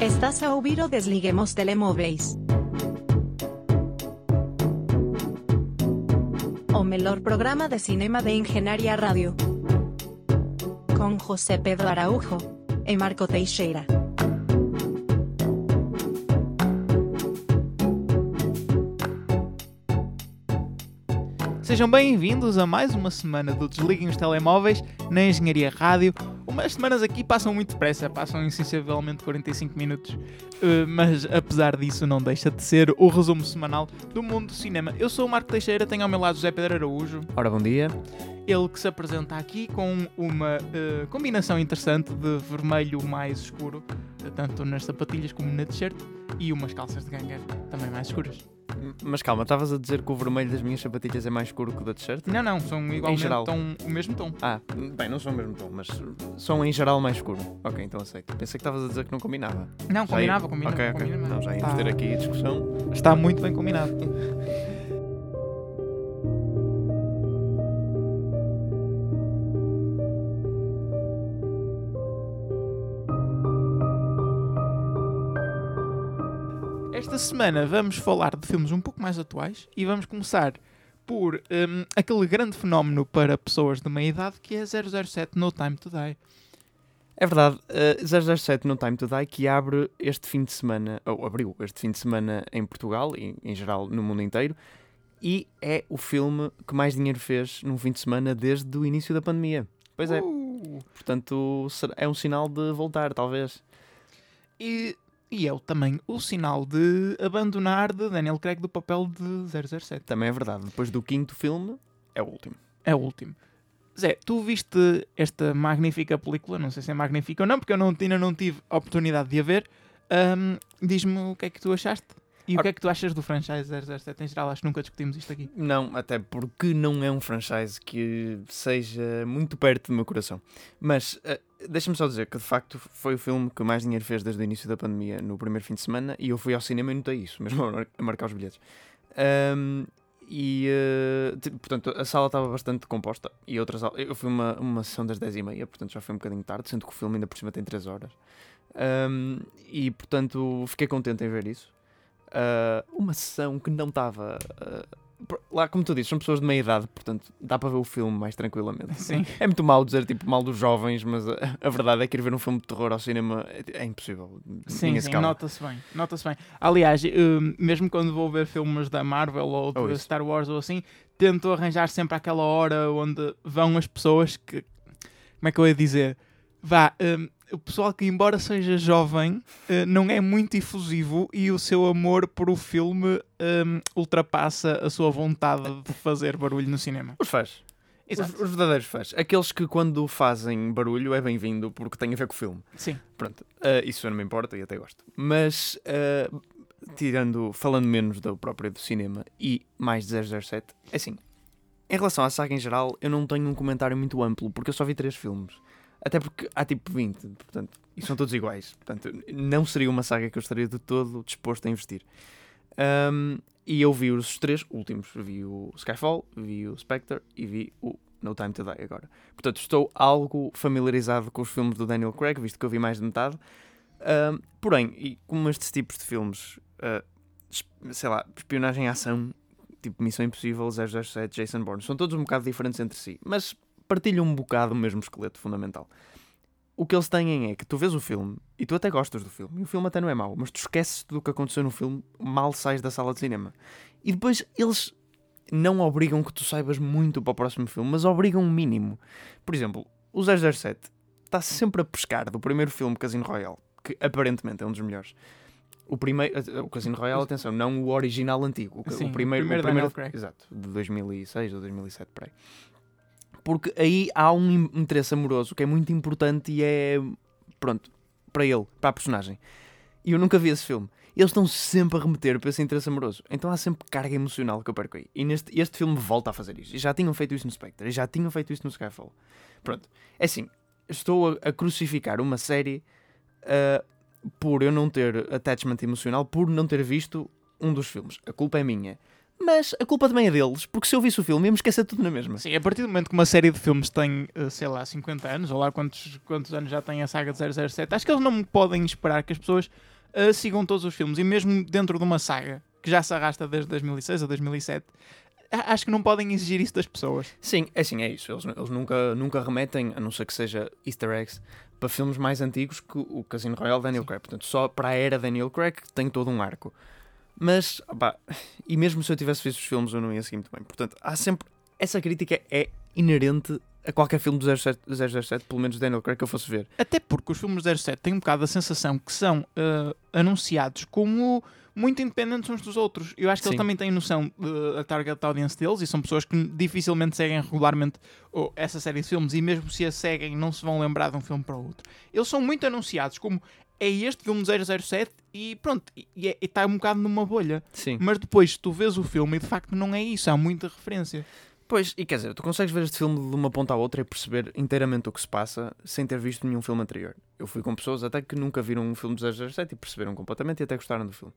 Estás a ouvir o Desliguemos Telemóveis. O melhor programa de cinema de Engenharia Rádio. Com José Pedro Araújo e Marco Teixeira. Sejam bem-vindos a mais uma semana do Desliguem os Telemóveis na Engenharia Rádio. Umas semanas aqui passam muito depressa, passam insensivelmente 45 minutos, Uh, mas apesar disso não deixa de ser o resumo semanal do mundo do cinema. Eu sou o Marco Teixeira, tenho ao meu lado José Pedro Araújo, Ora, bom dia. ele que se apresenta aqui com uma uh, combinação interessante de vermelho mais escuro, tanto nas sapatilhas como na t-shirt, e umas calças de ganga também mais escuras. Mas calma, estavas a dizer que o vermelho das minhas sapatilhas é mais escuro que o da t-shirt? Não, não, são igualmente geral. o mesmo tom. Ah, bem, não são o mesmo tom, mas são em geral mais escuro. Ok, então aceito. Pensei que estavas a dizer que não combinava. Não, Já combinava, ia- combinava. Ok, ok. combinava. Então já íamos Tá- ter aqui discussão. Está muito bem combinado. Esta semana vamos falar de filmes um pouco mais atuais e vamos começar por hum, aquele grande fenómeno para pessoas de meia idade que é 007 No Time to Die. É verdade, uh, 007 No Time to Die que abre este fim de semana, ou abriu este fim de semana em Portugal e em geral no mundo inteiro, e é o filme que mais dinheiro fez num fim de semana desde o início da pandemia. Pois é, Uh, portanto é um sinal de voltar, talvez. e, e é o- também o sinal de abandonar de Daniel Craig do papel de 007. Também é verdade, depois do quinto filme, é o último. É o último. Zé, tu viste esta magnífica película? Não sei se é magnífica ou não, porque eu não, ainda não tive a oportunidade de a ver. Ahm, Diz-me o que é que tu achaste e o que é que tu achas do franchise 007 em geral. Acho que nunca discutimos isto aqui. Não, até porque não é um franchise que seja muito perto do meu coração. Mas eh, deixa-me só dizer que de facto foi o filme que mais dinheiro fez desde o início da pandemia no primeiro fim de semana e eu fui ao cinema e notei isso, mesmo a mar- a marcar os bilhetes. Ahm, e ti- portanto a sala estava bastante composta e outras eu fui uma, uma sessão das 10h30, portanto já foi um bocadinho tarde, sendo que o filme ainda por cima tem 3 horas. Ahm, e portanto fiquei contente em ver isso. Ah, uma sessão que não estava por- lá, como tu dizes, são pessoas de meia idade, portanto dá para ver o filme mais tranquilamente. Sim. É muito mal dizer tipo mal dos jovens, mas a, a verdade é que ir ver um filme de terror ao cinema é, é impossível. Sim, sim, nota-se bem. Nota-se bem. Aliás, mesmo quando vou ver filmes da Marvel ou de isso. Star Wars ou assim, tento arranjar sempre aquela hora onde vão as pessoas que. Como é que eu ia dizer? Vá, hum, o pessoal que, embora seja jovem, eh, não é muito efusivo e o seu amor por o filme hum, ultrapassa a sua vontade de fazer barulho no cinema. Os fãs. Os, Exato. os verdadeiros fãs. Aqueles que quando fazem barulho é bem-vindo porque tem a ver com o filme. Sim. Pronto, ah, isso eu não me importa e até gosto. Mas, ah, tirando, falando menos do próprio do cinema e mais de 007, é assim, em relação à saga em geral, eu não tenho um comentário muito amplo, porque eu só vi três filmes. Até porque há tipo 20, portanto, e são todos iguais. Portanto, não seria uma saga que eu estaria de todo disposto a investir. Ahm, e eu vi os três últimos. Vi o Skyfall, vi o Spectre e vi o No Time to Die agora. Portanto, estou algo familiarizado com os filmes do Daniel Craig, visto que eu vi mais de metade. Ahm, porém, e como estes tipos de filmes, es- sei lá, espionagem e ação, tipo Missão Impossível, 007, Jason Bourne, são todos um bocado diferentes entre si, mas partilham um bocado o mesmo esqueleto fundamental. O que eles têm é que tu vês o filme e tu até gostas do filme, e o filme até não é mau, mas tu esqueces do que aconteceu no filme, mal sais da sala de cinema. E depois eles não obrigam que tu saibas muito para o próximo filme, mas obrigam um mínimo. Por exemplo, o 007 está sempre a pescar do primeiro filme Casino Royale, que aparentemente é um dos melhores. O primeiro, o Casino Royale, atenção, não o original antigo, o, Sim, o primeiro, o primeiro o primeiro exato, de 2006 ou 2007, peraí. Porque aí há um in- interesse amoroso que é muito importante e é, pronto, para ele, para a personagem. E eu nunca vi esse filme. Eles estão sempre a remeter para esse interesse amoroso. Então há sempre carga emocional que eu perco aí. E neste, este filme volta a fazer isso. E já tinham feito isso no Spectre. E já tinham feito isso no Skyfall. Pronto. É assim, estou a, a crucificar uma série ah, por eu não ter attachment emocional, por não ter visto um dos filmes. A culpa é minha. Mas a culpa também é deles, porque se eu visse o filme ia-me esquecer tudo na mesma. Sim, a partir do momento que uma série de filmes tem, eh, sei lá, 50 anos, ou lá quantos, quantos anos já tem a saga de 007, acho que eles não podem esperar que as pessoas uh, sigam todos os filmes. E mesmo dentro de uma saga que já se arrasta desde 2006 ou 2007, acho que não podem exigir isso das pessoas. Sim, é assim, é isso. Eles, eles nunca, nunca remetem, a não ser que seja easter eggs, para filmes mais antigos que o Casino Royale Daniel Craig. Portanto, só para a era Daniel Craig tem todo um arco. Mas, e mesmo se eu tivesse visto os filmes, eu não ia seguir muito bem. Portanto, há sempre. Essa crítica é inerente a qualquer filme do 007, 007 pelo menos Daniel Craig que eu fosse ver. Até porque os filmes do 07 têm um bocado a sensação que são uh, anunciados como muito independentes uns dos outros. Eu acho que Sim. eles também têm noção da target audience deles e são pessoas que dificilmente seguem regularmente oh, essa série de filmes e mesmo se a seguem não se vão lembrar de um filme para o outro. Eles são muito anunciados como é este filme 007 e pronto, e está um bocado numa bolha. Sim. Mas depois tu vês o filme e de facto não é isso, há muita referência. Pois, e quer dizer, tu consegues ver este filme de uma ponta à outra e perceber inteiramente o que se passa sem ter visto nenhum filme anterior. Eu fui com pessoas até que nunca viram um filme de 007 e perceberam completamente e até gostaram do filme.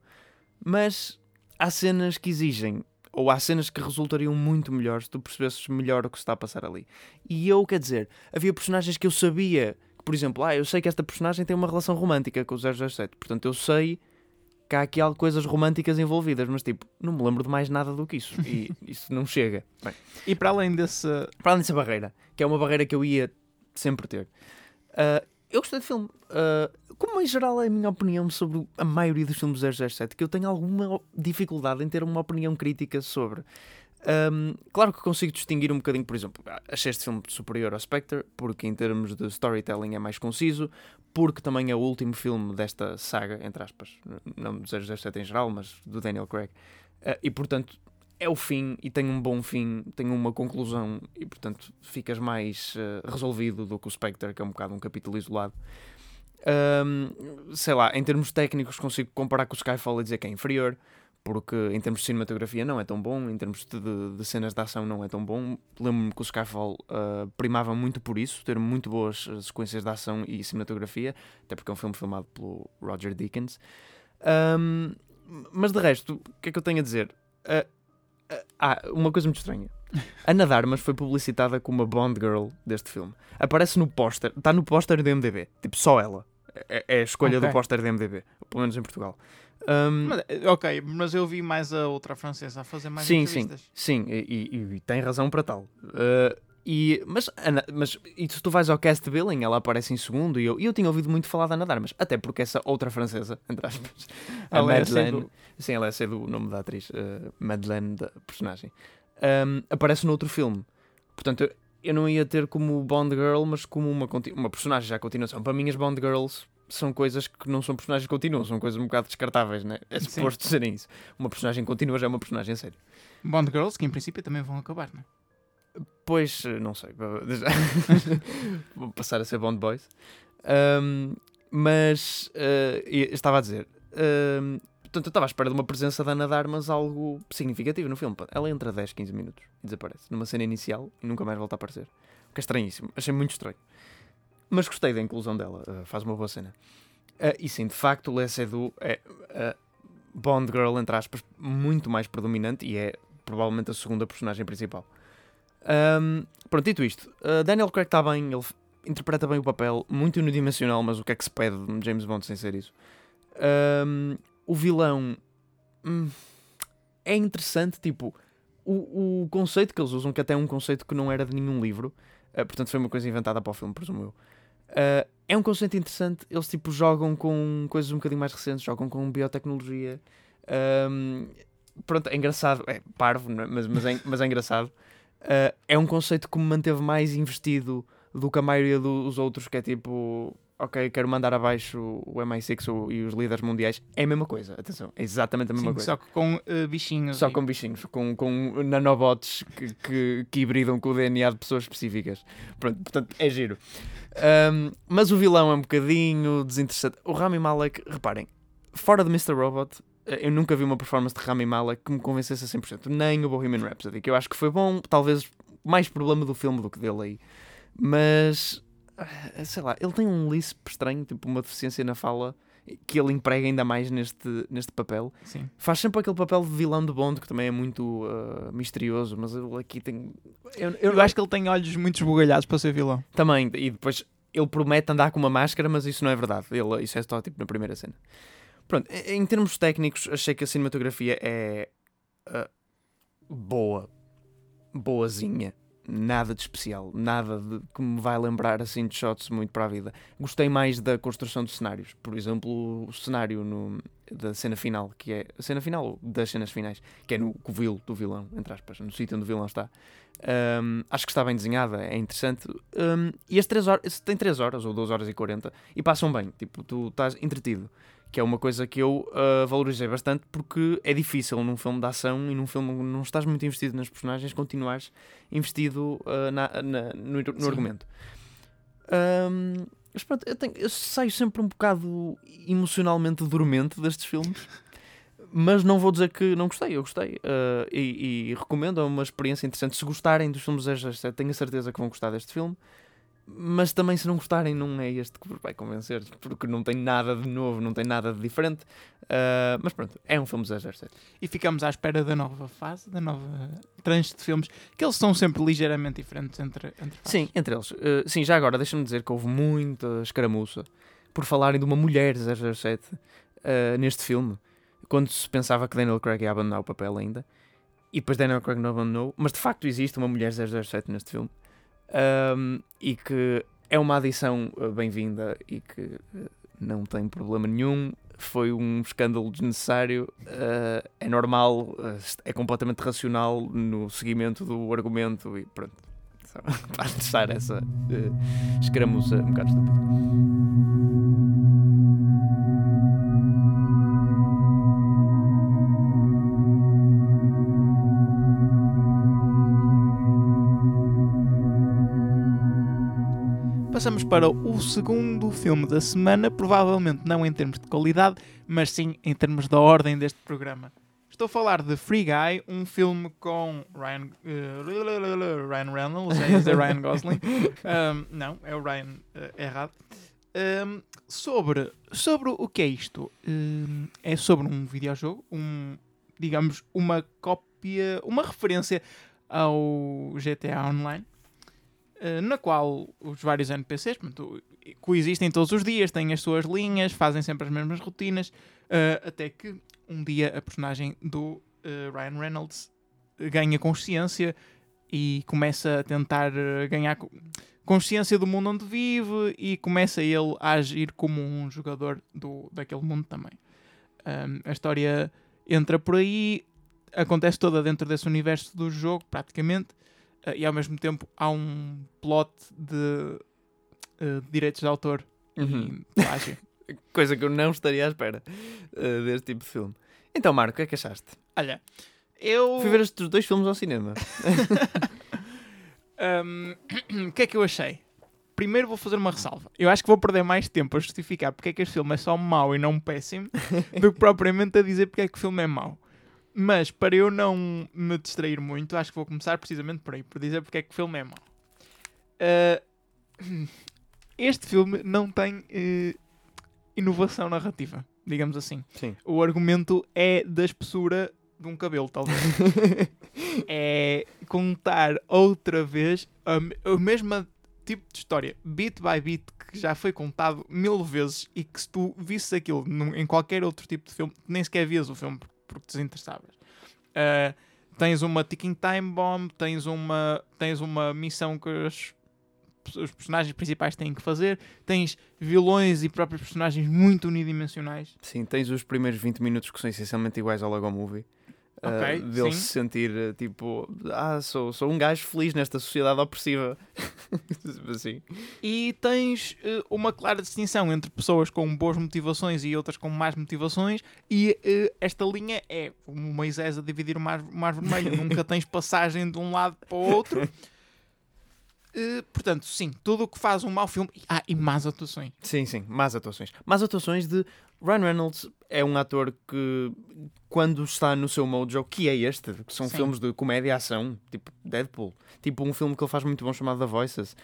Mas há cenas que exigem, ou há cenas que resultariam muito melhores se tu percebesses melhor o que se está a passar ali. E eu, quer dizer, havia personagens que eu sabia por exemplo, ah, eu sei que esta personagem tem uma relação romântica com o 007, portanto eu sei que há aqui algo, coisas românticas envolvidas, mas tipo, não me lembro de mais nada do que isso. E isso não chega. Bem, e para além desse. Para além dessa barreira, que é uma barreira que eu ia sempre ter, uh, eu gostei do filme. Uh, como em geral é a minha opinião sobre a maioria dos filmes do 007, que eu tenho alguma dificuldade em ter uma opinião crítica sobre. Um, claro que consigo distinguir um bocadinho, por exemplo, achei este filme superior ao Spectre, porque em termos de storytelling é mais conciso, porque também é o último filme desta saga, entre aspas, não do 007 em geral, mas do Daniel Craig, uh, e portanto é o fim e tem um bom fim, tem uma conclusão, e portanto ficas mais uh, resolvido do que o Spectre, que é um bocado um capítulo isolado. Um, sei lá, em termos técnicos consigo comparar com o Skyfall e dizer que é inferior porque em termos de cinematografia não é tão bom, em termos de, de, cenas de ação não é tão bom. Lembro-me que o Skyfall uh, primava muito por isso, ter muito boas uh, sequências de ação e cinematografia, até porque é um filme filmado pelo Roger Deakins. Um, mas de resto, o que é que eu tenho a dizer? Uh, ah, uma coisa muito estranha. Ana Darmas foi publicitada como a Bond Girl deste filme. Aparece no póster, está no póster do MDB, tipo só ela. É, é a escolha okay. do póster do MDB, pelo menos em Portugal. Um, mas, eh, ok, mas eu vi mais a outra francesa a fazer mais sim, entrevistas. Sim, sim, e, e, e tem razão para tal. Uh, e, mas, Ana, mas e se tu vais ao cast billing, ela aparece em segundo e eu, e eu tinha ouvido muito falar da Ana Darmas, até porque essa outra francesa, entre aspas, a ela é Madeleine, é do... sim, ela é ser do nome da atriz, uh, Madeleine, da personagem, um, aparece no outro filme. Portanto, eu não ia ter como Bond Girl, mas como uma, uma personagem já a continuação. Para mim, as Bond Girls são coisas que não são personagens contínuos, são coisas um bocado descartáveis, né? É suposto serem isso. Uma personagem contínua já é uma personagem séria. Bond Girls, que em princípio também vão acabar, não é? Pois, não sei. Vou passar a ser Bond Boys. Um, mas uh, estava a dizer. Um, portanto, eu estava à espera de uma presença da Ana Darmas algo significativo no filme. Ela entra 10, 15 minutos e desaparece. Numa cena inicial e nunca mais volta a aparecer. O que é estranhíssimo. Achei muito estranho. Mas gostei da inclusão dela, uh, faz uma boa cena. Uh, e sim, de facto, Lea Seydoux é a Bond Girl, entre aspas, muito mais predominante e é provavelmente a segunda personagem principal. Um, pronto, dito isto, uh, Daniel Craig está bem, ele interpreta bem o papel, muito unidimensional, mas o que é que se pede de James Bond sem ser isso? Um, o vilão hum, é interessante, tipo, o, o conceito que eles usam, que até é um conceito que não era de nenhum livro, uh, portanto foi uma coisa inventada para o filme, presumo eu. Uh, é um conceito interessante. Eles tipo jogam com coisas um bocadinho mais recentes, jogam com biotecnologia. Um, pronto, é engraçado, é parvo, é? mas, mas, é, mas é engraçado. Uh, é um conceito que me manteve mais investido do que a maioria dos outros, que é tipo ok, quero mandar abaixo o MI6 e os líderes mundiais, é a mesma coisa, atenção, é exatamente a mesma Sim, coisa. Só com uh, bichinhos. Só e... com bichinhos, com, com nanobots que, que, que, hibridam com o DNA de pessoas específicas. Pronto, portanto, é giro. Um, mas o vilão é um bocadinho desinteressante. O Rami Malek, reparem, fora de Mr. Robot, eh, eu nunca vi uma performance de Rami Malek que me convencesse a 100%. Nem o Bohemian Rhapsody, que eu acho que foi bom, talvez mais problema do filme do que dele aí. Mas sei lá, ele tem um lisp estranho, tipo uma deficiência na fala. que ele emprega ainda mais neste, neste papel. Sim. Faz sempre aquele papel de vilão de Bond que também é muito uh, misterioso, mas ele aqui tem. Eu, Eu acho que ele tem olhos muito esbugalhados para ser vilão. Também, e depois ele promete andar com uma máscara, mas isso não é verdade. Ele, isso é só tipo na primeira cena. Pronto, em em termos técnicos, achei que a cinematografia é uh, boa, boazinha. Nada de especial, nada de, que me vai lembrar assim de shots muito para a vida. Gostei mais da construção de cenários. Por exemplo, o cenário no- da cena final, que é a cena final ou das cenas finais, que é no covil do vilão, entre aspas, no sítio onde o vilão está. Um, acho que está bem desenhada, é interessante. Um, e as 3 horas, tem 3 horas ou 2 horas e 40 e passam bem, tipo, tu estás entretido. Que é uma coisa que eu uh, valorizei bastante porque é difícil num filme de ação e num filme onde não estás muito investido nas personagens, continuares investido uh, na- na- no, no argumento. Um, mas pronto, eu, tenho- eu saio sempre um bocado emocionalmente dormente destes filmes. Mas não vou dizer que não gostei, eu gostei. uh, e, e recomendo, é uma experiência interessante. Se gostarem dos filmes 007, tenho a certeza que vão gostar deste filme. Mas também, se não gostarem, não é este que vos vai convencer, porque não tem nada de novo, não tem nada de diferente. Uh, mas pronto, é um filme 007. E ficamos à espera da nova fase, da nova tranche de filmes, que eles são sempre ligeiramente diferentes entre, entre fases. Sim, entre eles. Uh, sim, já agora, deixa-me dizer que houve muita escaramuça por falarem de uma mulher 007 uh, neste filme, quando se pensava que Daniel Craig ia abandonar o papel ainda. E depois Daniel Craig não abandonou, mas de facto existe uma mulher 007 neste filme. Um, e que é uma adição uh, bem-vinda e que uh, não tem problema nenhum. Foi um escândalo desnecessário, uh, é normal, é completamente racional no seguimento do argumento e pronto. Só para deixar essa uh, escaramuça um bocado estúpida. Passamos para o segundo filme da semana, provavelmente não em termos de qualidade, mas sim em termos da ordem deste programa. Estou a falar de Free Guy, um filme com Ryan, eh, Ryan Reynolds, é dizer Ryan Gosling. Um, não, é o Ryan eh, errado. Um, sobre, sobre o que é isto? Um, é sobre um videojogo, um, digamos, uma cópia, uma referência ao GTA Online, na qual os vários NPCs portanto, coexistem todos os dias, têm as suas linhas, fazem sempre as mesmas rotinas, eh, até que um dia a personagem do eh, Ryan Reynolds eh, ganha consciência e começa a tentar eh, ganhar co- consciência do mundo onde vive e começa ele a agir como um jogador do, daquele mundo também. A história entra por aí, acontece toda dentro desse universo do jogo, praticamente, uh, e ao mesmo tempo há um plot de uh, direitos de autor Uhum. e plágio. Coisa que eu não estaria à espera uh, deste tipo de filme. Então, Marco, o que é que achaste? Olha, eu. Fui ver estes dois filmes ao cinema. Um, O que é que eu achei? Primeiro vou fazer uma ressalva. Eu acho que vou perder mais tempo a justificar porque é que este filme é só mau e não péssimo do que propriamente a dizer porque é que o filme é mau. Mas para eu não me distrair muito, acho que vou começar precisamente por aí, por dizer porque é que o filme é mau. Uh, este filme não tem eh, inovação narrativa, digamos assim. Sim. O argumento é da espessura de um cabelo, talvez. é contar outra vez a, mesmo tipo de história, bit by bit, que já foi contado mil vezes e que se tu visses aquilo num- em qualquer outro tipo de filme, nem sequer vias o filme porque te desinteressavas. Ah, tens uma ticking time bomb, tens uma, tens uma missão que os, os personagens principais têm que fazer, tens vilões e próprios personagens muito unidimensionais. Sim, tens os primeiros 20 minutos que são essencialmente iguais ao Lego Movie. Uh, Ok, dele sim. se sentir uh, tipo, ah, sou, sou um gajo feliz nesta sociedade opressiva. assim. E tens eh, uma clara distinção entre pessoas com boas motivações e outras com más motivações, e eh, esta linha é o Moisés a dividir o mar, mar vermelho, nunca tens passagem de um lado para o outro. Uh, portanto, sim, tudo o que faz um mau filme. Ah, e más atuações. Sim, sim, más atuações. Más atuações de Ryan Reynolds é um ator que, quando está no seu mojo, que é este, que são Sim. filmes de comédia e ação, tipo Deadpool, tipo um filme que ele faz muito bom chamado The Voices,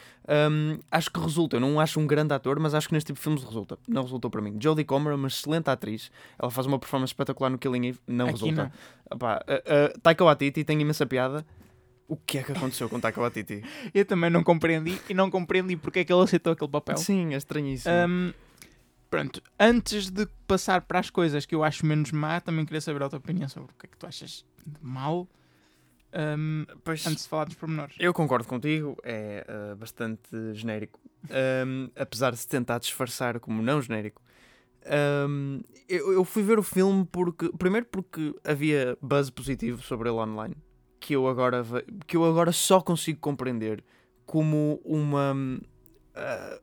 hum, acho que resulta. Eu não acho um grande ator, mas acho que neste tipo de filmes resulta. Não resultou para mim. Jodie Comer é uma excelente atriz, ela faz uma performance espetacular no Killing Eve, não Aqui resulta. não. Opá, uh, uh, Taika Waititi tem imensa piada. O que é que aconteceu com Taika Waititi? Eu também não compreendi e não compreendi porque é que ele aceitou aquele papel. Sim, é estranhíssimo. Um, pronto, antes de passar para as coisas que eu acho menos má, também queria saber a tua opinião sobre o que é que tu achas de mal. Um, Pois- antes de falar dos pormenores. Eu concordo contigo, é uh, bastante genérico. Um, apesar de se tentar disfarçar como não genérico. Eu, eu fui ver o filme porque. Primeiro porque havia buzz positivo sobre ele online. Que eu agora, que eu agora só consigo compreender como uma. uh,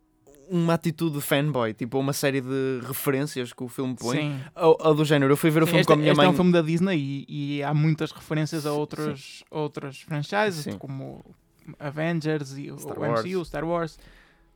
uma atitude de fanboy, tipo uma série de referências que o filme põe. Sim. Ou do género, eu fui ver o Sim, filme este, com a minha este mãe. é um filme da Disney e, e há muitas referências a outros, outras franchises, Sim. como Avengers e o Star o Wars. MCU, Star Wars.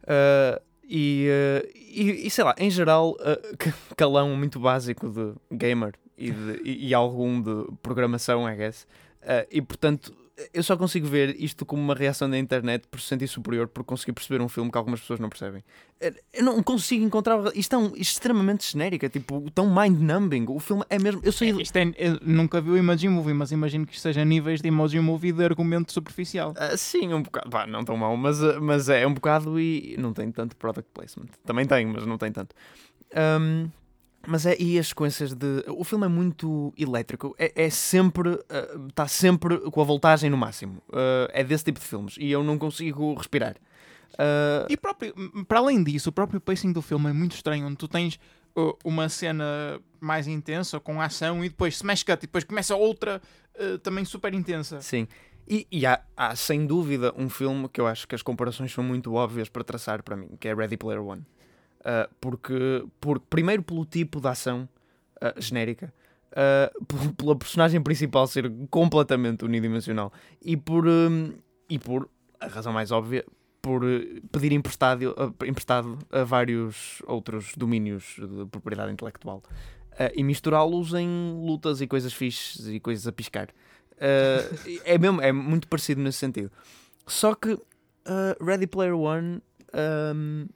Uh, e, uh, e, e sei lá, em geral, uh, calão muito básico de gamer e, de- e- e algum de programação, I guess. Uh, e portanto, eu só consigo ver isto como uma reação da internet por se sentir superior, por conseguir perceber um filme que algumas pessoas não percebem. Uh, Eu não consigo encontrar. Isto é um, extremamente genérico, é tipo tão mind-numbing. O filme é mesmo. Eu sei. Isto é, eu nunca vi o Emoji Movie, mas imagino que isto seja níveis de Emoji Movie de argumento superficial. Ah, sim, um bocado. Pá, não tão mau, mas, ah, mas é um bocado e não tem tanto product placement. Também tem, mas não tem tanto. Ahm, mas é, e as sequências de. O filme é muito elétrico, é, é sempre. Está sempre com a voltagem no máximo. Ah, é desse tipo de filmes e eu não consigo respirar. Ah, E próprio, para além disso, o próprio pacing do filme é muito estranho, onde tu tens uh, uma cena mais intensa, com ação, e depois smash cut, e depois começa outra uh, também super intensa. Sim. E, e há, há, sem dúvida, um filme que eu acho que as comparações são muito óbvias para traçar para mim, que é Ready Player One. Ah, porque, primeiro, pelo tipo de ação ah, genérica, p- pela personagem principal ser completamente unidimensional e por, hum, e por a razão mais óbvia, por eh, pedir emprestado, emprestado a vários outros domínios de propriedade intelectual e misturá-los em lutas e coisas fixes e coisas a piscar. É, mesmo, é muito parecido nesse sentido. Só que Ready Player One ahm,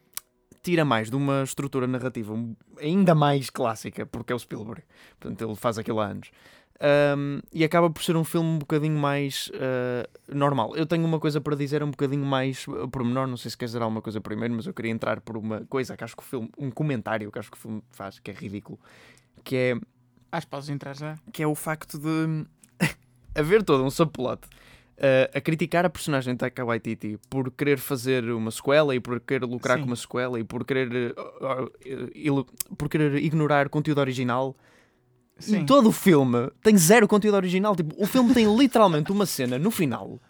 tira mais de uma estrutura narrativa um- ainda mais clássica, porque é o Spielberg. Portanto, ele faz aquilo há anos. Ahm, e acaba por ser um filme um bocadinho mais ah, normal. Eu tenho uma coisa para dizer um bocadinho mais ah, pormenor, não sei se queres dizer alguma coisa primeiro, mas eu queria entrar por uma coisa que acho que o filme, um comentário que acho que o filme faz, que é ridículo, que é Acho que podes entrar já. que é o facto de haver todo um subplot uh, a criticar a personagem de Taika Waititi por querer fazer uma sequela e por querer lucrar Sim. com uma sequela e por querer, uh, uh, por querer ignorar conteúdo original. Sim. E todo o filme tem zero conteúdo original. Tipo, o filme tem literalmente uma cena no final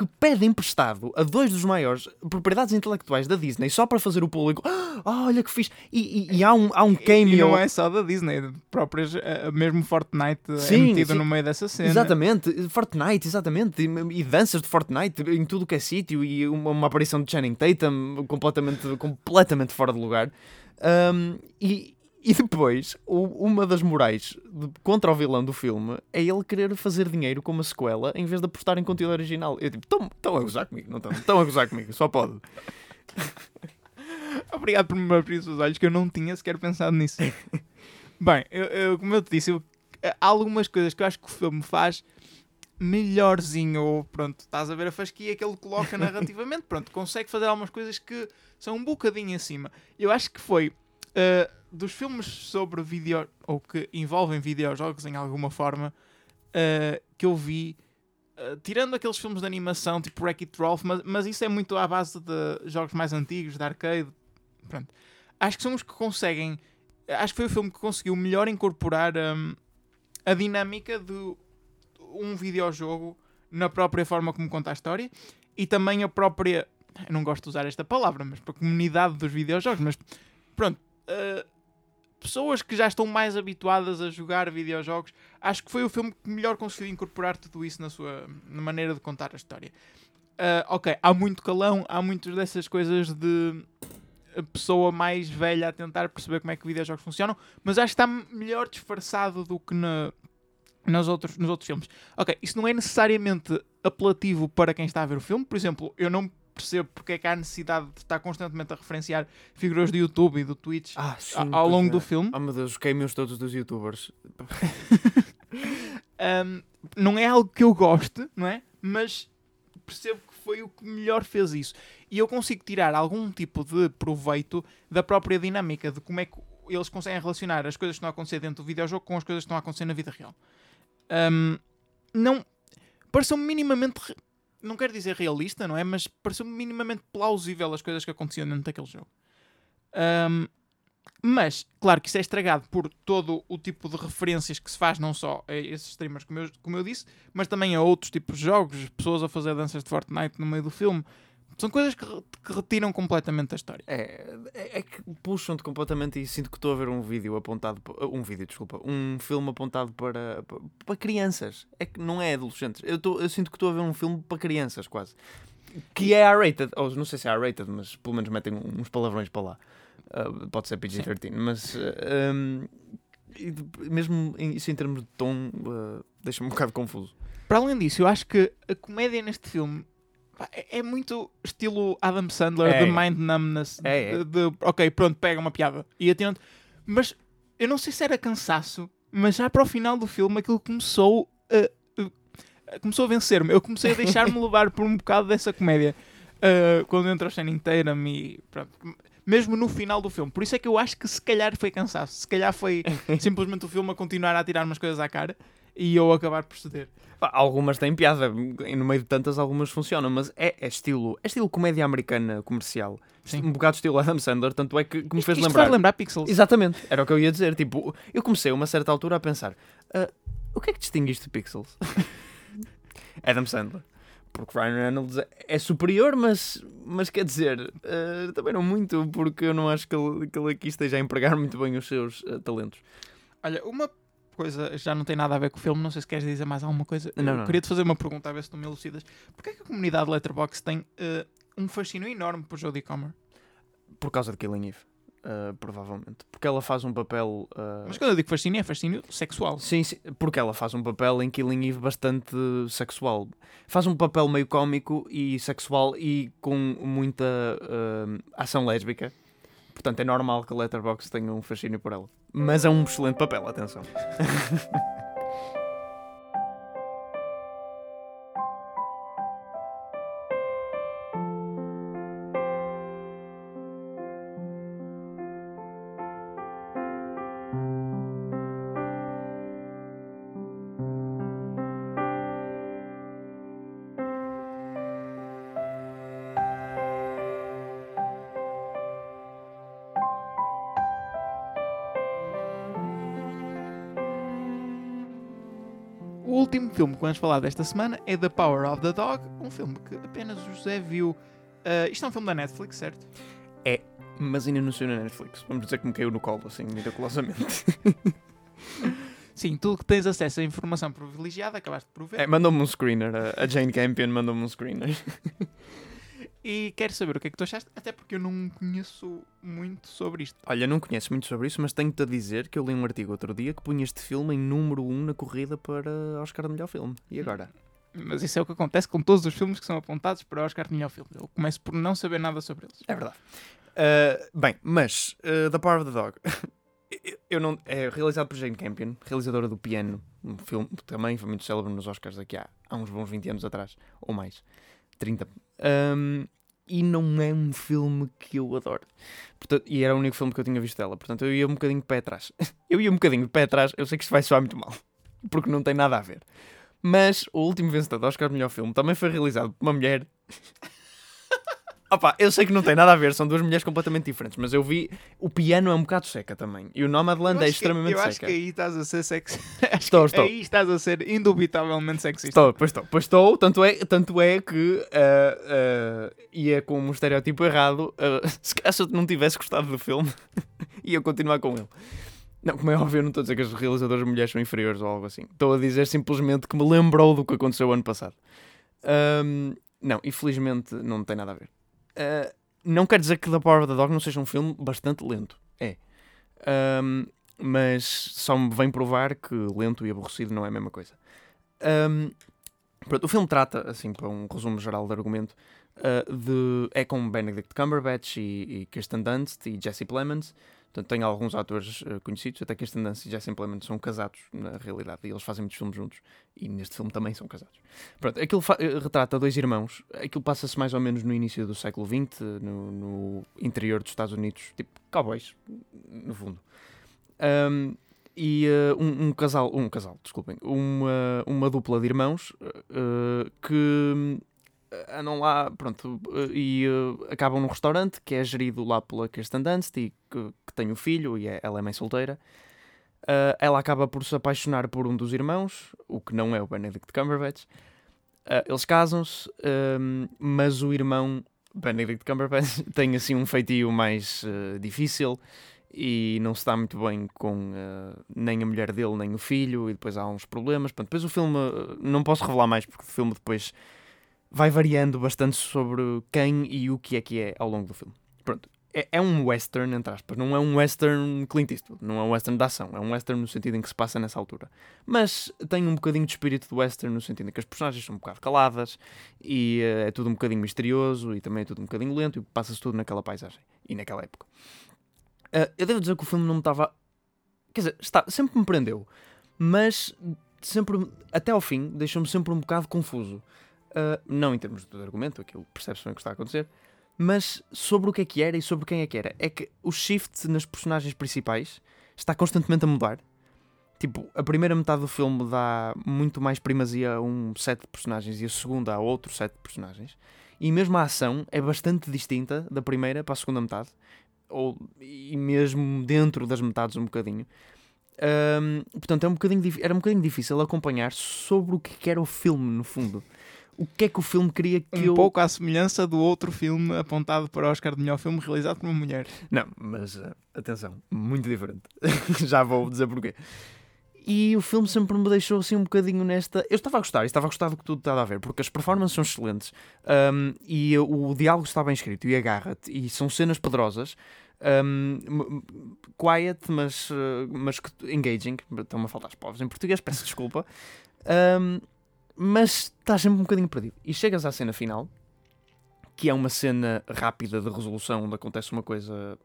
que pede emprestado a dois dos maiores propriedades intelectuais da Disney só para fazer o público. "Ah, olha que fixe! E, e- e há um, há um E cameo. não é só da Disney, próprias, uh, mesmo Fortnite é Sim, metido sim. no meio dessa cena. Exatamente, Fortnite, exatamente, e, e danças de Fortnite em tudo que é sítio e uma, uma aparição de Channing Tatum completamente, completamente fora de lugar. Um, e, e depois, uma das morais contra o vilão do filme é ele querer fazer dinheiro com uma sequela em vez de apostar em conteúdo original. Eu tipo, estão a gozar comigo, não estão? Estão a gozar comigo, só pode. Obrigado por me abrir os olhos, que eu não tinha sequer pensado nisso. Bem, eu, eu- como eu te disse, eu- há algumas coisas que eu acho que o filme faz melhorzinho. Ou pronto, estás a ver a fasquia que ele coloca narrativamente. Pronto, consegue fazer algumas coisas que são um bocadinho acima. Eu acho que foi uh, dos filmes sobre vídeo ou que envolvem videojogos em alguma forma uh, que eu vi. uh, tirando aqueles filmes de animação tipo Wreck-It Ralph, mas, mas isso é muito à base de jogos mais antigos, de arcade, pronto. Acho que são os que conseguem. Acho que foi o filme que conseguiu melhor incorporar hum, a dinâmica de um videojogo na própria forma como conta a história e também a própria. Eu não gosto de usar esta palavra, mas para a comunidade dos videojogos. Mas pronto, uh, pessoas que já estão mais habituadas a jogar videojogos, acho que foi o filme que melhor conseguiu incorporar tudo isso na sua na maneira de contar a história. ah, ok, há muito calão, há muitas dessas coisas de pessoa mais velha a tentar perceber como é que videojogos funcionam, mas acho que está melhor disfarçado do que na, nos, outros, nos outros filmes. Ok, isso não é necessariamente apelativo para quem está a ver o filme, por exemplo, eu não percebo porque é que há necessidade de estar constantemente a referenciar figuras do YouTube e do Twitch Ah, sim, ao longo é. do filme. Oh meu Deus, os cameos todos dos youtubers. Um, não é algo que eu goste, não é? Mas percebo que foi o que melhor fez isso. E eu consigo tirar algum tipo de proveito da própria dinâmica, de como é que eles conseguem relacionar as coisas que estão a acontecer dentro do videojogo com as coisas que estão a acontecer na vida real. Um, não. Pareceu-me minimamente. Não quero dizer realista, não é? Mas pareceu-me minimamente plausível as coisas que aconteciam dentro daquele jogo. Um, mas, claro que isso é estragado por todo o tipo de referências que se faz, não só a esses streamers, como eu, como eu disse, mas também a outros tipos de jogos, pessoas a fazer danças de Fortnite no meio do filme. São coisas que, que retiram completamente a história. É, é, é que puxam-te completamente e sinto que estou a ver um vídeo apontado. Um vídeo, desculpa. Um filme apontado para, para, para crianças. É que não é adolescentes. Eu, estou- eu sinto que estou a ver um filme para crianças, quase. Que é R-rated. Ou não sei se é R-rated, mas pelo menos metem uns palavrões para lá. Ah, pode ser PG-13. Mas. ah, um, mesmo isso em termos de tom, ah, deixa-me um bocado confuso. Para além disso, eu acho que a comédia neste filme é, é muito estilo Adam Sandler, É. de mind numbness, É, é. de, de, ok, pronto, pega uma piada e atento. Mas eu não sei se era cansaço, mas já para o final do filme aquilo começou a, a- começou a vencer-me. Eu comecei a deixar-me levar por um bocado dessa comédia. Uh, quando entra o Channing Tatum e pronto. Mesmo no final do filme. Por isso é que eu acho que se calhar foi cansaço. Se calhar foi simplesmente o filme a continuar a tirar umas coisas à cara e eu acabar por ceder. Algumas têm piada, e no meio de tantas algumas funcionam, mas é, é estilo, é estilo comédia americana comercial. Sim. Um bocado estilo Adam Sandler, tanto é que, que me Isto- fez isto lembrar. faz lembrar Pixels. Exatamente, era o que eu ia dizer. Tipo, eu comecei a uma certa altura a pensar: "Ah, o que é que distingue isto de Pixels? Adam Sandler. Porque Ryan Reynolds é- superior, mas, mas quer dizer, ah, também não muito, porque eu não acho que ele, que ele aqui esteja a empregar muito bem os seus ah, talentos. Olha, uma coisa já não tem nada a ver com o filme, não sei se queres dizer mais alguma coisa. Não, não. queria te fazer uma pergunta, a ver se tu me elucidas. Porquê é que a comunidade Letterboxd tem eh, um fascínio enorme por Jodie Comer? Por causa de Killing Eve, ah, provavelmente. Porque ela faz um papel. ah, Mas quando eu digo fascínio, é fascínio sexual. Sim, sim, porque ela faz um papel em Killing Eve bastante sexual. Faz um papel meio cómico e sexual e com muita hum, ação lésbica. Portanto, é normal que a Letterboxd tenha um fascínio por ela. Mas é um excelente papel, atenção. último filme que vamos falar desta semana é The Power of the Dog, um filme que apenas o José viu. eh, isto é um filme da Netflix, certo? Mas ainda não saiu na Netflix. Vamos dizer que me caiu no colo, assim, miraculosamente. Sim, tu que tens acesso a informação privilegiada, acabaste por ver. É, mandou-me um screener. a- A Jane Campion mandou-me um screener. E quero saber o que é que tu achaste, até porque eu não conheço muito sobre isto. Olha, não conheço muito sobre isso, mas tenho-te a dizer que eu li um artigo outro dia que punha este filme em número 1 na corrida para Oscar de melhor filme. E agora? Mas isso é o que acontece com todos os filmes que são apontados para Oscar de melhor filme. Eu começo por não saber nada sobre eles. É verdade. Uh, bem, mas uh, The Power of the Dog eu não, é realizado por Jane Campion, realizadora do Piano, um filme que também foi muito célebre nos Oscars aqui há, há uns bons 20 anos atrás, ou mais, 30. Um, e não é um filme que eu adoro. Portanto, e era o único filme que eu tinha visto dela, portanto eu ia um bocadinho de pé atrás. Eu ia um bocadinho de pé atrás, eu sei que isto vai soar muito mal, porque não tem nada a ver. Mas o último vencedor do Oscar de melhor filme também foi realizado por uma mulher Opa, eu sei que não tem nada a ver, são duas mulheres completamente diferentes, mas eu vi. O piano é um bocado seca também. E o Nomadland é extremamente Eu acho seca. que aí estás a ser sexista. Estou, estou. Aí estás a ser indubitavelmente sexista. Estou, pois estou, pois estou, tanto é, tanto é que ah, ah, ia com um estereótipo errado. ah, se se eu não tivesse gostado do filme, ia continuar com ele. Não, como é óbvio, eu não estou a dizer que as realizadoras mulheres são inferiores ou algo assim. Estou a dizer simplesmente que me lembrou do que aconteceu ano passado. Ahm, Não, infelizmente não tem nada a ver. Uh, não quer dizer que The Power of the Dog não seja um filme bastante lento. É. Um, mas só me vem provar que lento e aborrecido não é a mesma coisa. Um, pronto, o filme trata, assim, para um resumo geral do argumento, uh, de, é com Benedict Cumberbatch e, e Kirsten Dunst e Jesse Plemons. Portanto, tem alguns atores uh, conhecidos, até Kirsten Dunst e Jesse Plemons são casados, na realidade, e eles fazem muitos filmes juntos, e neste filme também são casados. Pronto, aquilo uh, retrata dois irmãos, aquilo passa-se mais ou menos no início do século XX, no, no interior dos Estados Unidos, tipo cowboys, no fundo. Um, e uh, um, um, casal, um casal, desculpem, uma, uma dupla de irmãos uh, que andam lá, pronto, e uh, acabam num restaurante que é gerido lá pela Kirsten Dunst e que, que tem um filho e é, ela é mãe solteira. Uh, ela acaba por se apaixonar por um dos irmãos, o que não é o Benedict Cumberbatch. Uh, eles casam-se, ehm, mas o irmão, Benedict Cumberbatch, tem assim um feitio mais difícil e não se dá muito bem com nem a mulher dele, nem o filho, e depois há uns problemas. Pronto, depois o filme, não posso revelar mais porque o filme depois vai variando bastante sobre quem e o que é que é ao longo do filme. Pronto. É, é um western, entre aspas. Não é um western Clint Eastwood. Não é um western de ação. É um western no sentido em que se passa nessa altura. Mas tem um bocadinho de espírito de western no sentido em que as personagens são um bocado caladas e uh, é tudo um bocadinho misterioso e também é tudo um bocadinho lento e passa-se tudo naquela paisagem e naquela época. Uh, eu devo dizer que o filme não me estava... Quer dizer, está, sempre me prendeu. Mas sempre, até ao fim, deixou-me sempre um bocado confuso. Uh, não em termos de argumento, aquilo percebe-se bem o que está a acontecer, mas sobre o que é que era e sobre quem é que era. É que o shift nas personagens principais está constantemente a mudar. Tipo, a primeira metade do filme dá muito mais primazia a um set de personagens e a segunda a outro set de personagens. E mesmo a ação é bastante distinta da primeira para a segunda metade. Ou, e mesmo dentro das metades um bocadinho. Um, portanto, é um bocadinho, era um bocadinho difícil acompanhar sobre o que era o filme, no fundo o que é que o filme queria que um eu... Um pouco à semelhança do outro filme apontado para o Oscar de melhor filme realizado por uma mulher. Não, mas uh, atenção, muito diferente. Já vou dizer porquê. E o filme sempre me deixou assim um bocadinho nesta. Eu estava a gostar, estava a gostar do que tudo estava a ver, porque as performances são excelentes um, e o diálogo está bem escrito e agarra-te, e são cenas poderosas. Um, quiet, mas, uh, mas engaging. Estão-me a faltar as palavras em português, peço desculpa. Um, mas estás sempre um bocadinho perdido. E chegas à cena final, que é uma cena rápida de resolução onde acontece uma coisa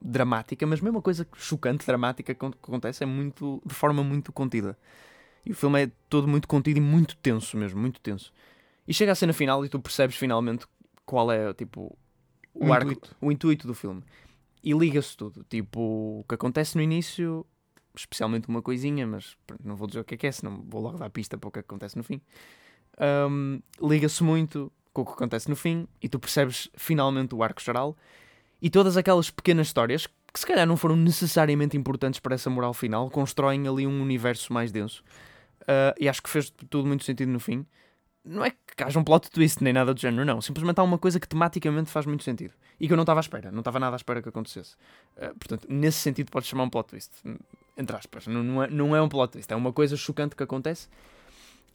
dramática, mas mesmo uma coisa chocante, dramática que acontece é muito de forma muito contida. E o filme é todo muito contido e muito tenso mesmo, muito tenso. E chega à cena final e tu percebes finalmente qual é tipo o, o arco, intuito. o intuito do filme. E liga-se tudo. Tipo, o que acontece no início especialmente uma coisinha, mas não vou dizer o que é que é, senão vou logo dar pista para o que acontece no fim. Um, Liga-se muito com o que acontece no fim e tu percebes finalmente o arco geral e todas aquelas pequenas histórias que se calhar não foram necessariamente importantes para essa moral final constroem ali um universo mais denso. Uh, e acho que fez tudo muito sentido no fim. Não é que haja um plot twist nem nada do género, não. Simplesmente há uma coisa que tematicamente faz muito sentido e que eu não estava à espera, não estava nada à espera que acontecesse. Uh, portanto, nesse sentido, pode chamar um plot twist entre aspas, não, não, é, não é um plot twist, é uma coisa chocante que acontece.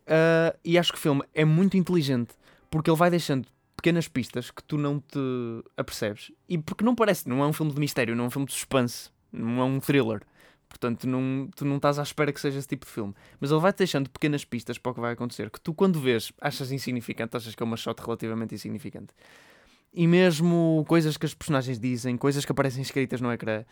Uh, e acho que o filme é muito inteligente porque ele vai deixando pequenas pistas que tu não te apercebes. E porque não parece, não é um filme de mistério, não é um filme de suspense, não é um thriller. Portanto, não, tu não estás à espera que seja esse tipo de filme. Mas ele vai-te deixando pequenas pistas para o que vai acontecer, que tu, quando vês, achas insignificante, achas que é uma shot relativamente insignificante. E mesmo coisas que as personagens dizem, coisas que aparecem escritas no ecrã,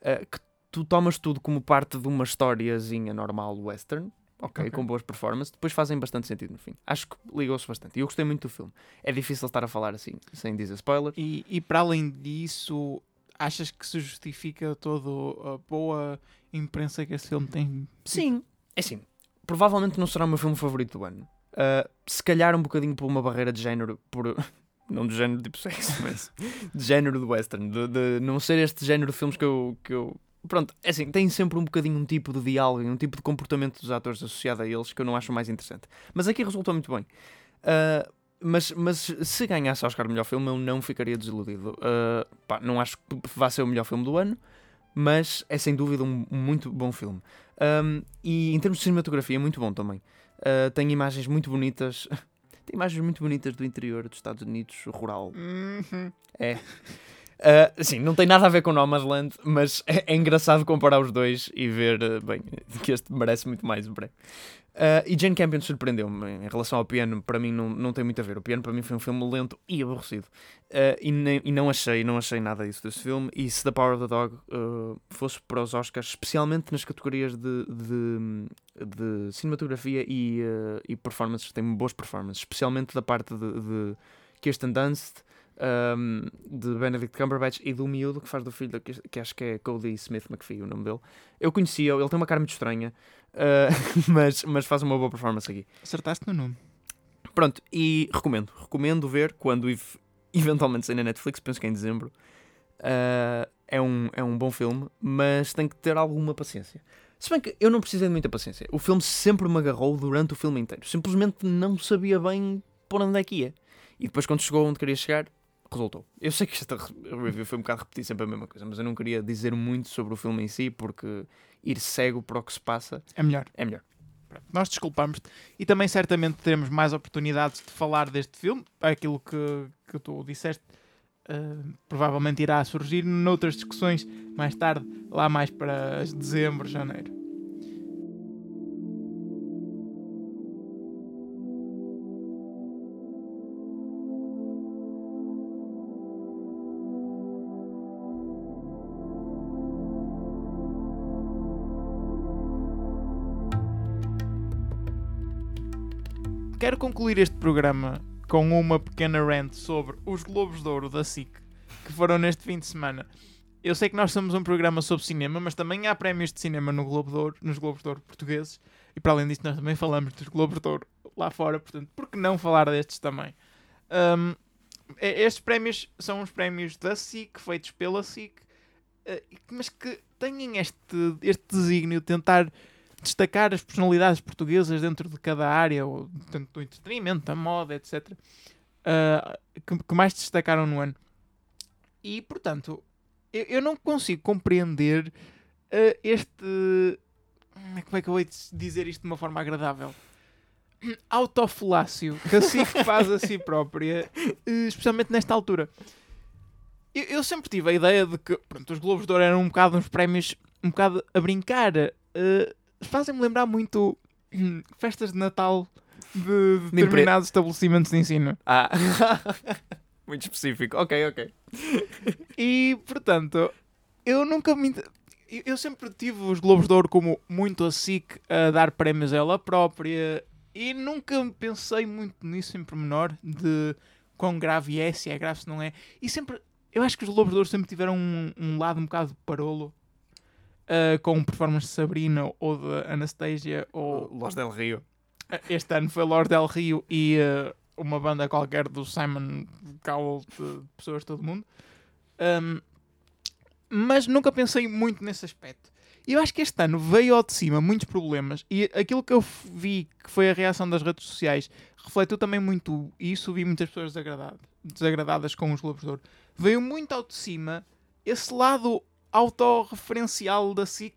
uh, que tu tomas tudo como parte de uma historiazinha normal western, ok, okay. com boas performances, depois fazem bastante sentido no fim. Acho que ligou-se bastante. E eu gostei muito do filme. É difícil estar a falar assim, sem dizer spoiler. E, e para além disso, achas que se justifica toda a boa imprensa que esse filme tem? Sim, é assim. Provavelmente não será o meu filme favorito do ano. Uh, se calhar um bocadinho por uma barreira de género, por. Não de género tipo sexo, mas de género do western, de, de, não ser este género de filmes que eu, que eu pronto, é assim, tem sempre um bocadinho um tipo de diálogo, um tipo de comportamento dos atores associado a eles que eu não acho mais interessante. Mas aqui resultou muito bem. Uh, mas, mas se ganhasse Oscar melhor filme, eu não ficaria desiludido. Uh, pá, não acho que vá ser o melhor filme do ano, mas é sem dúvida um, um muito bom filme. Um, e em termos de cinematografia, é muito bom também. Uh, tem imagens muito bonitas. Tem imagens muito bonitas do interior dos Estados Unidos, rural. Uhum. É. Uh, sim, não tem nada a ver com Nomadland, mas é, é engraçado comparar os dois e ver, uh, bem, que este merece muito mais um prémio. Uh, e Jane Campion surpreendeu-me em relação ao piano, para mim não, não tem muito a ver. O piano para mim foi um filme lento e aborrecido. Uh, e, nem, e não achei, não achei nada disso desse filme. E se The Power of the Dog uh, fosse para os Oscars, especialmente nas categorias de, de, de cinematografia e, e performances, tem boas performances, especialmente da parte de, de Kirsten Dunst. Um, de Benedict Cumberbatch e do miúdo que faz do filho, que, que acho que é Cody Smith McPhee, o nome dele. Eu conhecia, ele tem uma cara muito estranha, Uh, mas, mas faz uma boa performance aqui. Acertaste no nome. Pronto, e recomendo. Recomendo ver quando eventualmente sair na Netflix, penso que é em dezembro. Uh, é, um, é um bom filme, mas tem que ter alguma paciência. Se bem que eu não precisei de muita paciência. O filme sempre me agarrou durante o filme inteiro. Simplesmente não sabia bem por onde é que ia. E depois, quando chegou onde queria chegar, resultou. Eu sei que esta review foi um bocado repetir sempre a mesma coisa, mas eu não queria dizer muito sobre o filme em si, porque ir cego para o que se passa é melhor. É melhor. Nós desculpamos e também certamente teremos mais oportunidades de falar deste filme. Aquilo que, que tu disseste uh, provavelmente irá surgir noutras discussões mais tarde, lá mais para dezembro, janeiro. Quero concluir este programa com uma pequena rant sobre os Globos de Ouro da SIC que foram neste fim de semana. Eu sei que nós somos um programa sobre cinema, mas também há prémios de cinema no Globo de Ouro, nos Globos de Ouro portugueses. E para além disso, nós também falamos dos Globos de Ouro lá fora, portanto, por que não falar destes também? Um, estes prémios são os prémios da SIC, feitos pela SIC, uh, mas que têm este, este desígnio de tentar destacar as personalidades portuguesas dentro de cada área, ou dentro do entretenimento, da moda, etc., uh, ah, que, que, mais destacaram no ano. E, portanto, eu, eu não consigo compreender uh, este. Como é que eu vou dizer isto de uma forma agradável? Autofalácio que a SIC faz a si própria, especialmente nesta altura. Eu, eu, sempre tive a ideia de que pronto, os Globos de Ouro eram um bocado uns prémios um bocado a brincar. Uh, fazem-me lembrar muito hum, festas de Natal de determinados estabelecimentos de ensino. Ah, muito específico. Ok, ok. E, portanto, eu nunca me. Eu sempre tive os Globos de Ouro como muito a SIC a dar prémios a ela própria e nunca pensei muito nisso em pormenor de quão grave é, se é grave, se não é. E sempre. Eu acho que os Globos de Ouro sempre tiveram um, um lado um bocado parolo uh, com performance de Sabrina ou de Anastasia ou Los Del Rio. Ah, este ano foi Los Del Rio e uh, uma banda qualquer do Simon Cowell de pessoas de todo mundo. Um, mas nunca pensei muito nesse aspecto. E eu acho que este ano veio ao de cima muitos problemas e aquilo que eu vi que foi a reação das redes sociais refletiu também muito isso. Vi muitas pessoas desagradadas, desagradadas com os Globos de Ouro. Veio muito ao de cima esse lado autorreferencial da SIC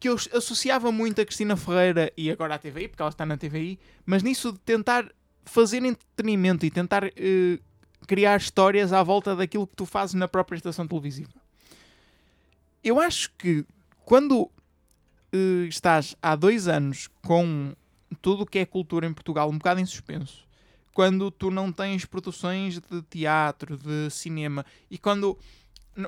que eu associava muito a Cristina Ferreira e agora à TVI, porque ela está na TVI, mas nisso de tentar fazer entretenimento e tentar uh, criar histórias à volta daquilo que tu fazes na própria estação televisiva. Eu acho que quando uh, estás há dois anos com tudo o que é cultura em Portugal um bocado em suspenso, quando tu não tens produções de teatro, de cinema, e quando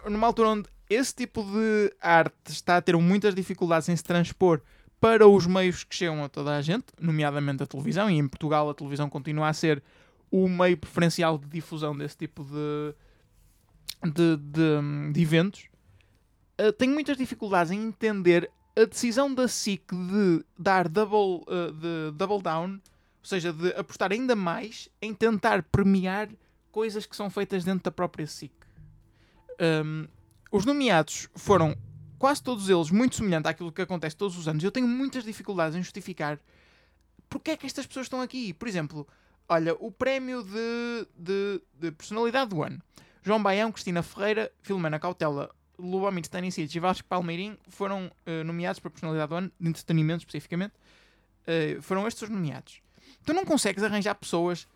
numa altura onde esse tipo de arte está a ter muitas dificuldades em se transpor para os meios que chegam a toda a gente, nomeadamente a televisão, e em Portugal a televisão continua a ser o meio preferencial de difusão desse tipo de, de, de, de eventos, uh, tenho muitas dificuldades em entender a decisão da SIC de dar double, uh, de double down, ou seja, de apostar ainda mais em tentar premiar coisas que são feitas dentro da própria SIC. Um, os nomeados foram quase todos eles muito semelhantes àquilo que acontece todos os anos. Eu tenho muitas dificuldades em justificar porque é que estas pessoas estão aqui. Por exemplo, olha, o prémio de, de, de personalidade do ano. João Baião, Cristina Ferreira, Filomena Cautela, Lubomir Stanisic e Vasco Palmeirim foram uh, nomeados para personalidade do ano, de entretenimento especificamente. Uh, foram estes os nomeados. Tu não consegues arranjar pessoas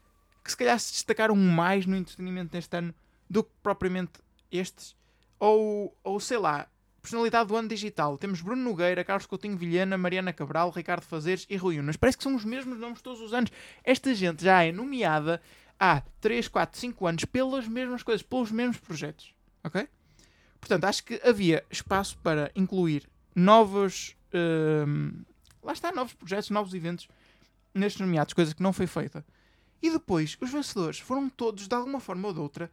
que se calhar se destacaram mais no entretenimento deste ano do que propriamente estes. Ou, ou sei lá, personalidade do ano digital. Temos Bruno Nogueira, Carlos Coutinho Vilhena, Mariana Cabral, Ricardo Fazeres e Rui Unas. Parece que são os mesmos nomes todos os anos. Esta gente já é nomeada há 3, 4, 5 anos pelas mesmas coisas, pelos mesmos projetos. Ok? Portanto, acho que havia espaço para incluir novos. hum, lá está, novos projetos, novos eventos nestes nomeados, coisa que não foi feita. E depois, os vencedores foram todos, de alguma forma ou de outra,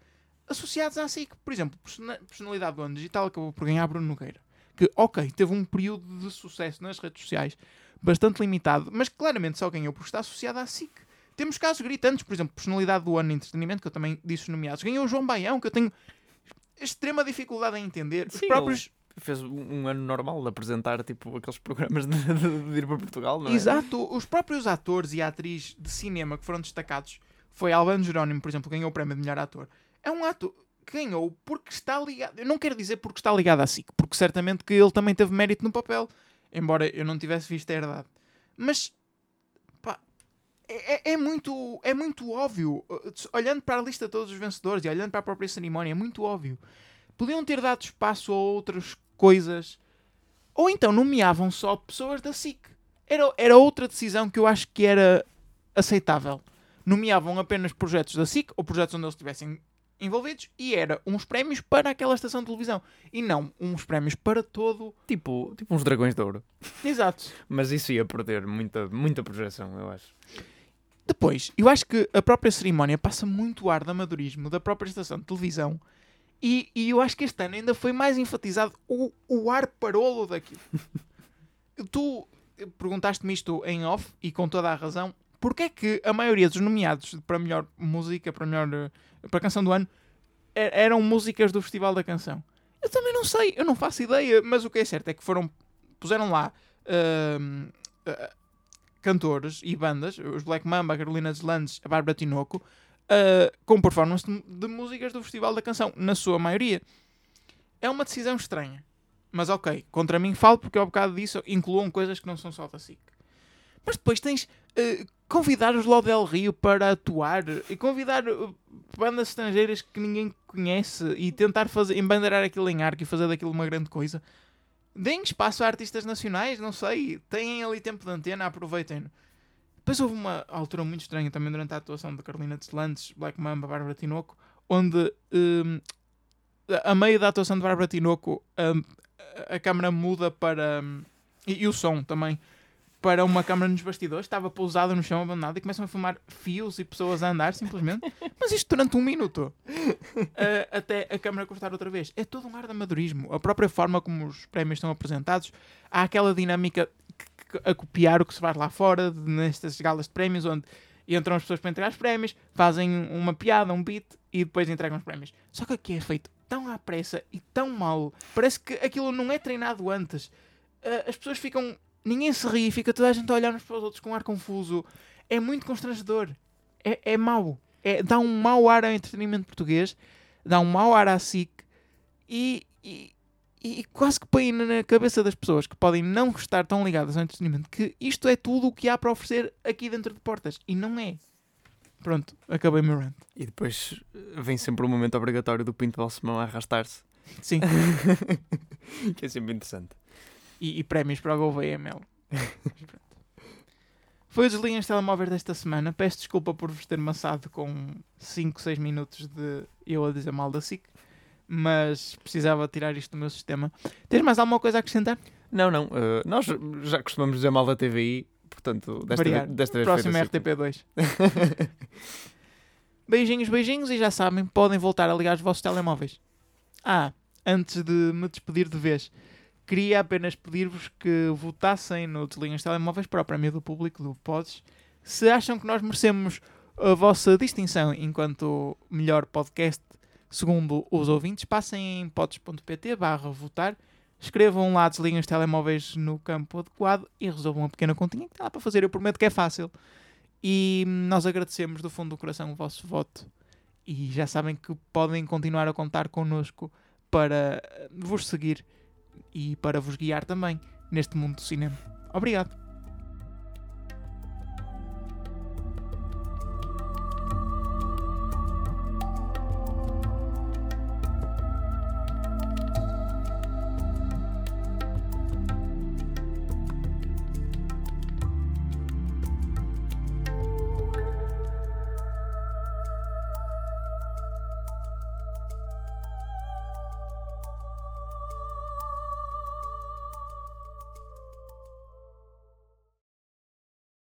associados à SIC. Por exemplo, persona- personalidade do ano digital acabou por ganhar Bruno Nogueira. Que, ok, teve um período de sucesso nas redes sociais bastante limitado, mas claramente só ganhou por estar associado à SIC. Temos casos gritantes, por exemplo, personalidade do ano de entretenimento, que eu também disse os nomeados. Ganhou o João Baião, que eu tenho extrema dificuldade em entender. Os Sim, próprios. Fez um ano normal de apresentar tipo aqueles programas de, de- de ir para Portugal, não é? Exato, os próprios atores e a atriz de cinema que foram destacados foi Albano Jerónimo, por exemplo, ganhou o prémio de melhor ator. É um que ganhou porque está ligado. Eu não quero dizer porque está ligado à SIC, porque certamente que ele também teve mérito no papel, embora eu não tivesse visto a herdade. Mas pá, é, é- é muito, é muito óbvio. Uh, Olhando para a lista de todos os vencedores e olhando para a própria cerimónia, é muito óbvio. Podiam ter dado espaço a outras coisas, ou então nomeavam só pessoas da SIC. Era, era outra decisão que eu acho que era aceitável. Nomeavam apenas projetos da SIC ou projetos onde eles estivessem envolvidos e era uns prémios para aquela estação de televisão e não uns prémios para todo. Tipo, tipo uns dragões de ouro. Exato. Mas isso ia perder muita, muita projeção, eu acho. Depois, eu acho que a própria cerimónia passa muito ar de amadorismo da própria estação de televisão e, e eu acho que este ano ainda foi mais enfatizado o, o ar parolo daquilo. tu perguntaste-me isto em off e com toda a razão. Porquê é que a maioria dos nomeados para melhor música, para melhor para canção do ano, er- eram músicas do Festival da Canção? Eu também não sei, eu não faço ideia, mas o que é certo é que foram puseram lá ahm, ah, cantores e bandas, os Black Mamba, a Carolina Deslandes, a Bárbara Tinoco, ah, com performance de, de músicas do Festival da Canção, na sua maioria. É uma decisão estranha. Mas ok, contra mim falo porque ao bocado disso incluam coisas que não são só da SIC. Mas depois tens ah, convidar os Lodel Rio para atuar e convidar ah, bandas estrangeiras que ninguém conhece e tentar fazer, embandeirar aquilo em arco e fazer daquilo uma grande coisa. Deem espaço a artistas nacionais, não sei. Têm ali tempo de antena, aproveitem-no. Depois houve uma altura muito estranha também durante a atuação de Carolina Deslandes, Black Mamba, Bárbara Tinoco, onde a meio da atuação de Bárbara Tinoco a, câmera muda para. e, e o som também. Para uma câmara nos bastidores, estava pousada no chão abandonado e começam a filmar fios e pessoas a andar simplesmente. Mas isto durante um minuto. Uh, até a câmara cortar outra vez. É todo um ar de amadorismo. A própria forma como os prémios estão apresentados, há aquela dinâmica a copiar o que se faz lá fora, nestas galas de prémios, onde entram as pessoas para entregar os prémios, fazem uma piada, um beat e depois entregam os prémios. Só que aqui é feito tão à pressa e tão mal. Parece que aquilo não é treinado antes. Uh, as pessoas ficam. Ninguém se ri, fica toda a gente a olhar uns para os outros com um ar confuso. É muito constrangedor. É, é mau. É, dá um mau ar ao entretenimento português, dá um mau ar à SIC e, e, e quase que põe na cabeça das pessoas que podem não estar tão ligadas ao entretenimento que isto é tudo o que há para oferecer aqui dentro de portas. E não é. Pronto, acabei meu rant. E depois eh, vem sempre o momento obrigatório do Pinto Balsemão a arrastar-se. Sim. que é sempre interessante. E, e prémios para o Gouveia pronto. Foi o os Telemóveis desta semana. Peço desculpa por vos ter maçado com 5, 6 minutos de eu a dizer mal da SIC, mas precisava tirar isto do meu sistema. Tens mais alguma coisa a acrescentar? Não, não. eh, nós já costumamos dizer mal da TVI, portanto, desta, Variar. vez, desta vez Próximo foi da SIC. RTP2. beijinhos, beijinhos e já sabem, podem voltar a ligar os vossos telemóveis. Ah, antes de me despedir de vez, queria apenas pedir-vos que votassem no Desliguem os Telemóveis para o Prémio do Público do Pods. Se acham que nós merecemos a vossa distinção enquanto melhor podcast, segundo os ouvintes, passem em pods.pt barra votar, escrevam lá Desliguem os Telemóveis no campo adequado e resolvam uma pequena continha que dá para fazer. Eu prometo que é fácil. E nós agradecemos do fundo do coração o vosso voto. E já sabem que podem continuar a contar connosco para vos seguir e para vos guiar também neste mundo do cinema. Obrigado.